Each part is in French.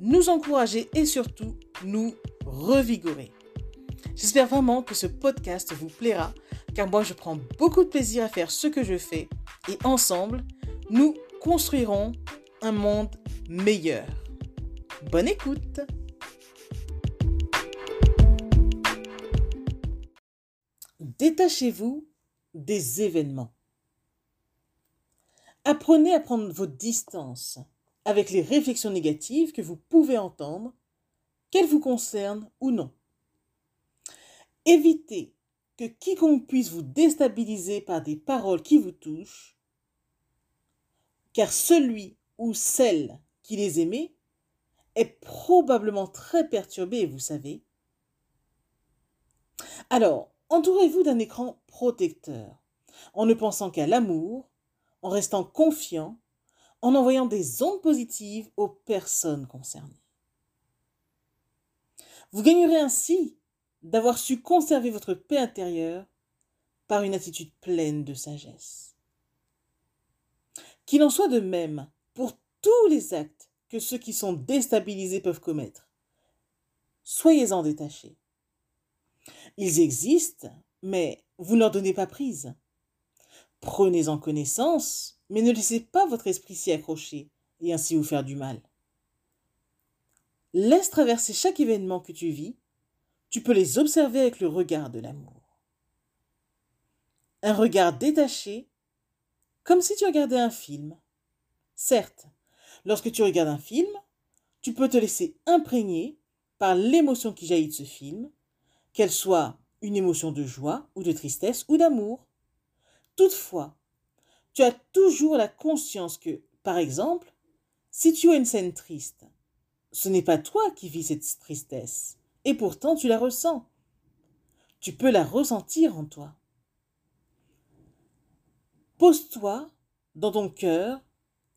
nous encourager et surtout nous revigorer. J'espère vraiment que ce podcast vous plaira car moi je prends beaucoup de plaisir à faire ce que je fais et ensemble, nous construirons un monde meilleur. Bonne écoute Détachez-vous des événements. Apprenez à prendre votre distance avec les réflexions négatives que vous pouvez entendre, qu'elles vous concernent ou non. Évitez que quiconque puisse vous déstabiliser par des paroles qui vous touchent, car celui ou celle qui les aimait est probablement très perturbé, vous savez. Alors, entourez-vous d'un écran protecteur, en ne pensant qu'à l'amour, en restant confiant, en envoyant des ondes positives aux personnes concernées. Vous gagnerez ainsi d'avoir su conserver votre paix intérieure par une attitude pleine de sagesse. Qu'il en soit de même pour tous les actes que ceux qui sont déstabilisés peuvent commettre. Soyez-en détachés. Ils existent, mais vous n'en donnez pas prise. Prenez-en connaissance, mais ne laissez pas votre esprit s'y accrocher et ainsi vous faire du mal. Laisse traverser chaque événement que tu vis, tu peux les observer avec le regard de l'amour. Un regard détaché, comme si tu regardais un film. Certes, lorsque tu regardes un film, tu peux te laisser imprégner par l'émotion qui jaillit de ce film, qu'elle soit une émotion de joie ou de tristesse ou d'amour. Toutefois, tu as toujours la conscience que, par exemple, si tu as une scène triste, ce n'est pas toi qui vis cette tristesse, et pourtant tu la ressens. Tu peux la ressentir en toi. Pose-toi dans ton cœur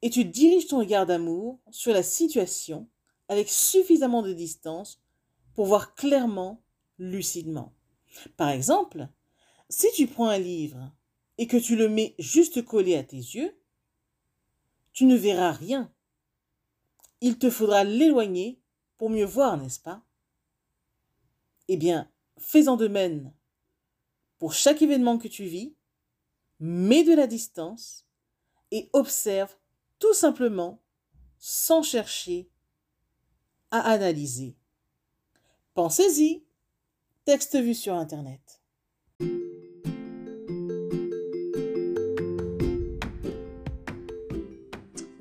et tu diriges ton regard d'amour sur la situation avec suffisamment de distance pour voir clairement, lucidement. Par exemple, si tu prends un livre et que tu le mets juste collé à tes yeux, tu ne verras rien. Il te faudra l'éloigner pour mieux voir, n'est-ce pas? Eh bien, fais-en de même. Pour chaque événement que tu vis, mets de la distance et observe tout simplement sans chercher à analyser. Pensez-y. Texte vu sur Internet.